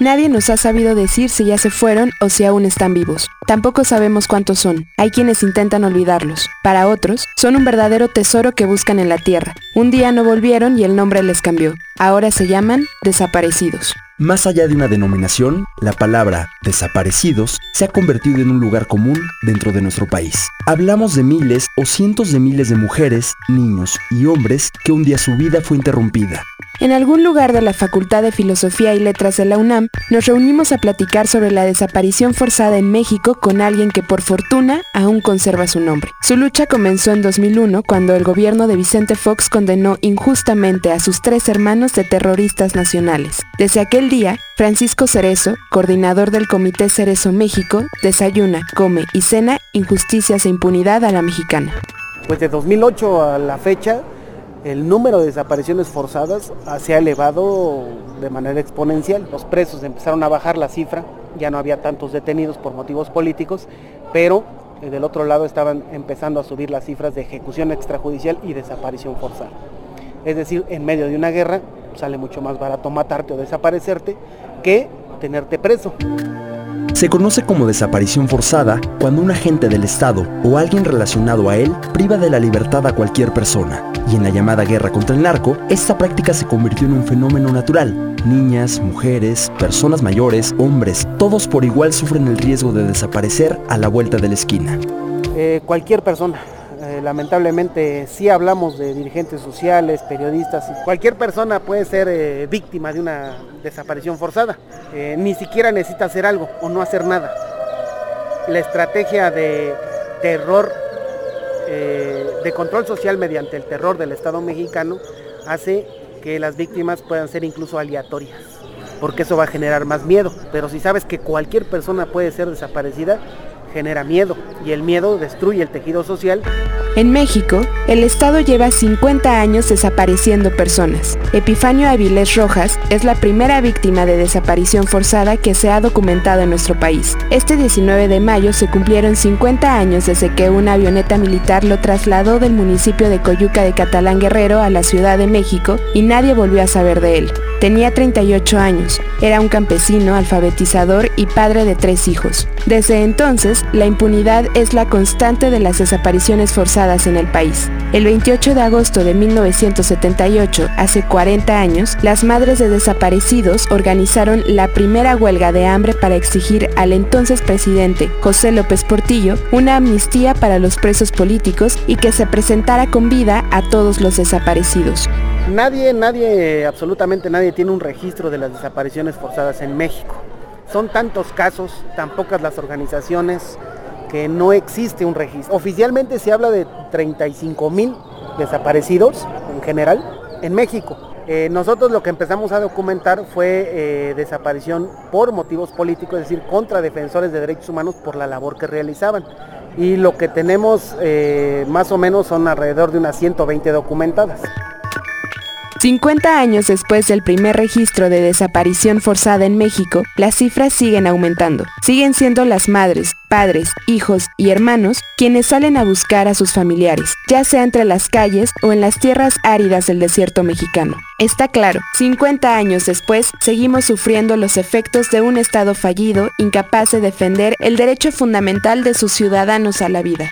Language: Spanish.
Nadie nos ha sabido decir si ya se fueron o si aún están vivos. Tampoco sabemos cuántos son. Hay quienes intentan olvidarlos. Para otros, son un verdadero tesoro que buscan en la tierra. Un día no volvieron y el nombre les cambió. Ahora se llaman desaparecidos. Más allá de una denominación, la palabra desaparecidos se ha convertido en un lugar común dentro de nuestro país. Hablamos de miles o cientos de miles de mujeres, niños y hombres que un día su vida fue interrumpida. En algún lugar de la Facultad de Filosofía y Letras de la UNAM, nos reunimos a platicar sobre la desaparición forzada en México con alguien que por fortuna aún conserva su nombre. Su lucha comenzó en 2001 cuando el gobierno de Vicente Fox condenó injustamente a sus tres hermanos de terroristas nacionales. Desde aquel día, Francisco Cerezo, coordinador del Comité Cerezo México, desayuna, come y cena injusticias e impunidad a la mexicana. Pues de 2008 a la fecha, el número de desapariciones forzadas se ha elevado de manera exponencial. Los presos empezaron a bajar la cifra, ya no había tantos detenidos por motivos políticos, pero eh, del otro lado estaban empezando a subir las cifras de ejecución extrajudicial y desaparición forzada. Es decir, en medio de una guerra sale mucho más barato matarte o desaparecerte que tenerte preso. Se conoce como desaparición forzada cuando un agente del Estado o alguien relacionado a él priva de la libertad a cualquier persona. Y en la llamada guerra contra el narco, esta práctica se convirtió en un fenómeno natural. Niñas, mujeres, personas mayores, hombres, todos por igual sufren el riesgo de desaparecer a la vuelta de la esquina. Eh, cualquier persona, eh, lamentablemente sí hablamos de dirigentes sociales, periodistas, cualquier persona puede ser eh, víctima de una desaparición forzada. Eh, ni siquiera necesita hacer algo o no hacer nada. La estrategia de terror, de control social mediante el terror del Estado mexicano hace que las víctimas puedan ser incluso aleatorias, porque eso va a generar más miedo. Pero si sabes que cualquier persona puede ser desaparecida, genera miedo y el miedo destruye el tejido social. En México, el Estado lleva 50 años desapareciendo personas. Epifanio Avilés Rojas es la primera víctima de desaparición forzada que se ha documentado en nuestro país. Este 19 de mayo se cumplieron 50 años desde que una avioneta militar lo trasladó del municipio de Coyuca de Catalán Guerrero a la Ciudad de México y nadie volvió a saber de él. Tenía 38 años, era un campesino, alfabetizador y padre de tres hijos. Desde entonces, la impunidad es la constante de las desapariciones forzadas en el país. El 28 de agosto de 1978, hace 40 años, las madres de desaparecidos organizaron la primera huelga de hambre para exigir al entonces presidente, José López Portillo, una amnistía para los presos políticos y que se presentara con vida a todos los desaparecidos. Nadie, nadie, absolutamente nadie tiene un registro de las desapariciones forzadas en México. Son tantos casos, tan pocas las organizaciones, que no existe un registro. Oficialmente se habla de 35 mil desaparecidos en general en México. Eh, nosotros lo que empezamos a documentar fue eh, desaparición por motivos políticos, es decir, contra defensores de derechos humanos por la labor que realizaban. Y lo que tenemos eh, más o menos son alrededor de unas 120 documentadas. 50 años después del primer registro de desaparición forzada en México, las cifras siguen aumentando. Siguen siendo las madres, padres, hijos y hermanos quienes salen a buscar a sus familiares, ya sea entre las calles o en las tierras áridas del desierto mexicano. Está claro, 50 años después, seguimos sufriendo los efectos de un Estado fallido, incapaz de defender el derecho fundamental de sus ciudadanos a la vida.